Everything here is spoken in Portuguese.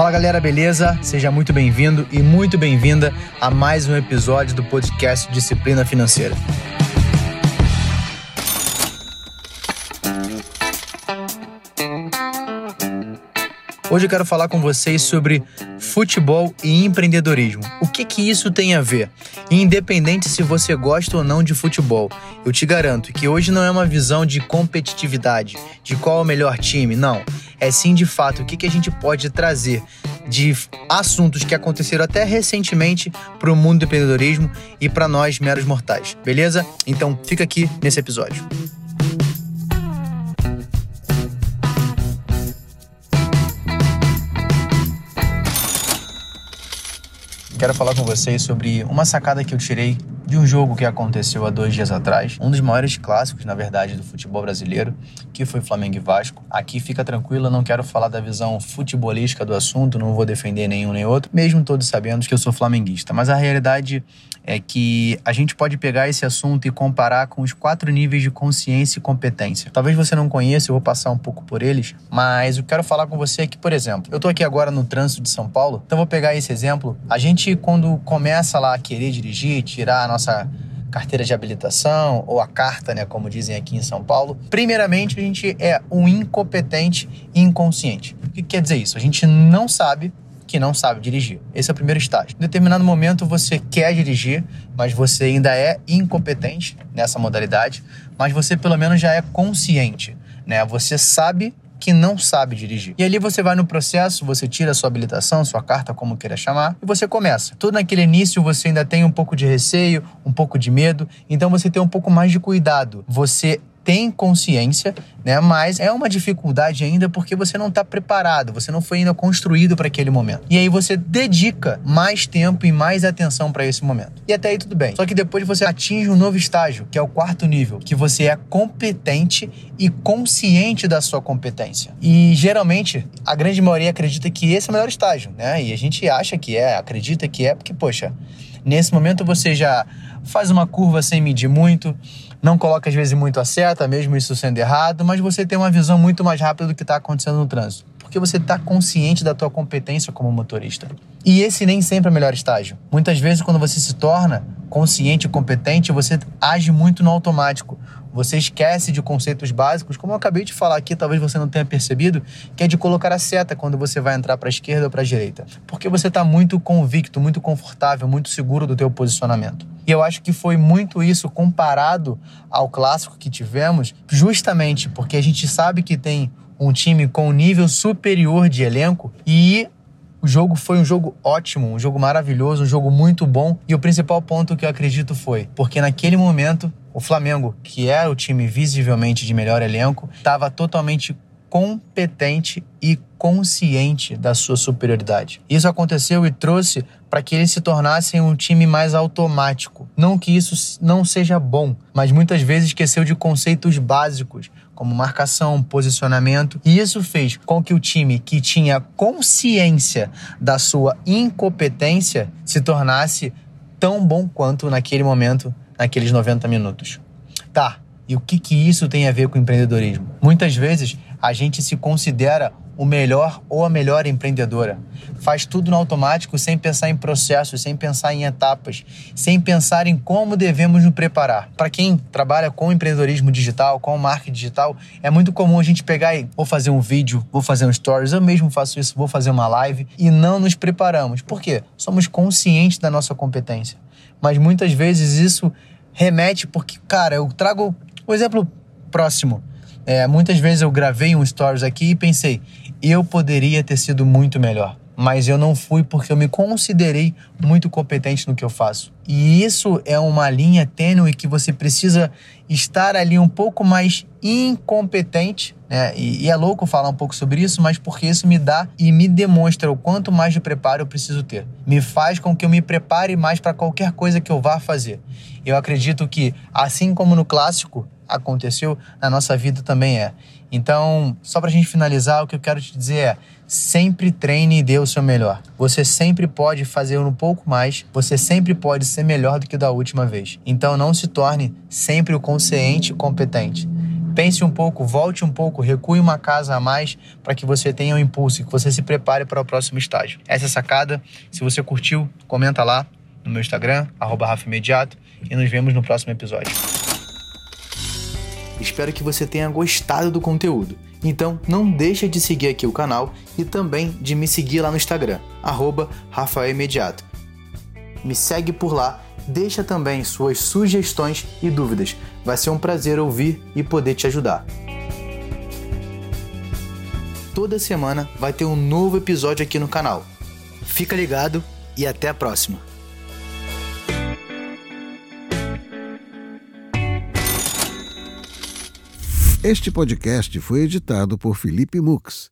Fala galera, beleza? Seja muito bem-vindo e muito bem-vinda a mais um episódio do podcast Disciplina Financeira. Hoje eu quero falar com vocês sobre futebol e empreendedorismo. O que que isso tem a ver? Independente se você gosta ou não de futebol, eu te garanto que hoje não é uma visão de competitividade, de qual é o melhor time, não. É sim de fato o que, que a gente pode trazer de assuntos que aconteceram até recentemente para o mundo do empreendedorismo e para nós meros mortais, beleza? Então fica aqui nesse episódio. quero falar com vocês sobre uma sacada que eu tirei de um jogo que aconteceu há dois dias atrás, um dos maiores clássicos, na verdade, do futebol brasileiro, que foi Flamengo e Vasco. Aqui fica tranquilo, não quero falar da visão futebolística do assunto, não vou defender nenhum nem outro, mesmo todos sabendo que eu sou flamenguista. Mas a realidade é que a gente pode pegar esse assunto e comparar com os quatro níveis de consciência e competência. Talvez você não conheça, eu vou passar um pouco por eles, mas eu quero falar com você que, por exemplo, eu tô aqui agora no trânsito de São Paulo, então vou pegar esse exemplo. A gente, quando começa lá a querer dirigir, tirar a nossa nossa carteira de habilitação ou a carta, né, como dizem aqui em São Paulo. Primeiramente, a gente é um incompetente inconsciente. O que quer dizer isso? A gente não sabe que não sabe dirigir. Esse é o primeiro estágio. Em determinado momento você quer dirigir, mas você ainda é incompetente nessa modalidade, mas você pelo menos já é consciente, né? Você sabe que não sabe dirigir. E ali você vai no processo, você tira sua habilitação, sua carta, como queira chamar, e você começa. Tudo naquele início você ainda tem um pouco de receio, um pouco de medo, então você tem um pouco mais de cuidado. Você tem consciência, né? Mas é uma dificuldade ainda porque você não está preparado, você não foi ainda construído para aquele momento. E aí você dedica mais tempo e mais atenção para esse momento. E até aí tudo bem. Só que depois você atinge um novo estágio, que é o quarto nível, que você é competente e consciente da sua competência. E geralmente a grande maioria acredita que esse é o melhor estágio, né? E a gente acha que é, acredita que é, porque poxa, nesse momento você já faz uma curva sem medir muito, não coloca às vezes muito a seta, mesmo isso sendo errado, mas você tem uma visão muito mais rápida do que está acontecendo no trânsito. Porque você está consciente da tua competência como motorista. E esse nem sempre é o melhor estágio. Muitas vezes, quando você se torna consciente e competente, você age muito no automático. Você esquece de conceitos básicos, como eu acabei de falar aqui, talvez você não tenha percebido, que é de colocar a seta quando você vai entrar para a esquerda ou para a direita. Porque você está muito convicto, muito confortável, muito seguro do teu posicionamento. E eu acho que foi muito isso comparado ao clássico que tivemos, justamente porque a gente sabe que tem um time com um nível superior de elenco e o jogo foi um jogo ótimo, um jogo maravilhoso, um jogo muito bom. E o principal ponto que eu acredito foi porque naquele momento o Flamengo, que é o time visivelmente de melhor elenco, estava totalmente competente e consciente da sua superioridade. Isso aconteceu e trouxe para que eles se tornassem um time mais automático. Não que isso não seja bom, mas muitas vezes esqueceu de conceitos básicos, como marcação, posicionamento, e isso fez com que o time que tinha consciência da sua incompetência se tornasse tão bom quanto naquele momento, naqueles 90 minutos. Tá, e o que, que isso tem a ver com empreendedorismo? Muitas vezes a gente se considera o melhor ou a melhor empreendedora. Faz tudo no automático, sem pensar em processos, sem pensar em etapas, sem pensar em como devemos nos preparar. Para quem trabalha com empreendedorismo digital, com marketing digital, é muito comum a gente pegar e vou fazer um vídeo, vou fazer um stories, eu mesmo faço isso, vou fazer uma live e não nos preparamos. Por quê? Somos conscientes da nossa competência. Mas muitas vezes isso remete porque, cara, eu trago o um exemplo próximo. É, muitas vezes eu gravei um stories aqui e pensei, eu poderia ter sido muito melhor, mas eu não fui porque eu me considerei muito competente no que eu faço. E isso é uma linha tênue que você precisa estar ali um pouco mais incompetente, né? E, e, é louco falar um pouco sobre isso, mas porque isso me dá e me demonstra o quanto mais de preparo eu preciso ter. Me faz com que eu me prepare mais para qualquer coisa que eu vá fazer. Eu acredito que, assim como no clássico, aconteceu, na nossa vida também é. Então, só para a gente finalizar, o que eu quero te dizer é: sempre treine e dê o seu melhor. Você sempre pode fazer um pouco mais, você sempre pode ser melhor do que da última vez. Então, não se torne sempre o consciente competente. Pense um pouco, volte um pouco, recue uma casa a mais para que você tenha um impulso e que você se prepare para o próximo estágio. Essa é a sacada. Se você curtiu, comenta lá no meu Instagram, arroba Imediato, e nos vemos no próximo episódio. Espero que você tenha gostado do conteúdo. Então não deixa de seguir aqui o canal e também de me seguir lá no Instagram, arroba Rafael Imediato. Me segue por lá, deixa também suas sugestões e dúvidas. Vai ser um prazer ouvir e poder te ajudar. Toda semana vai ter um novo episódio aqui no canal. Fica ligado e até a próxima! Este podcast foi editado por Felipe Mux.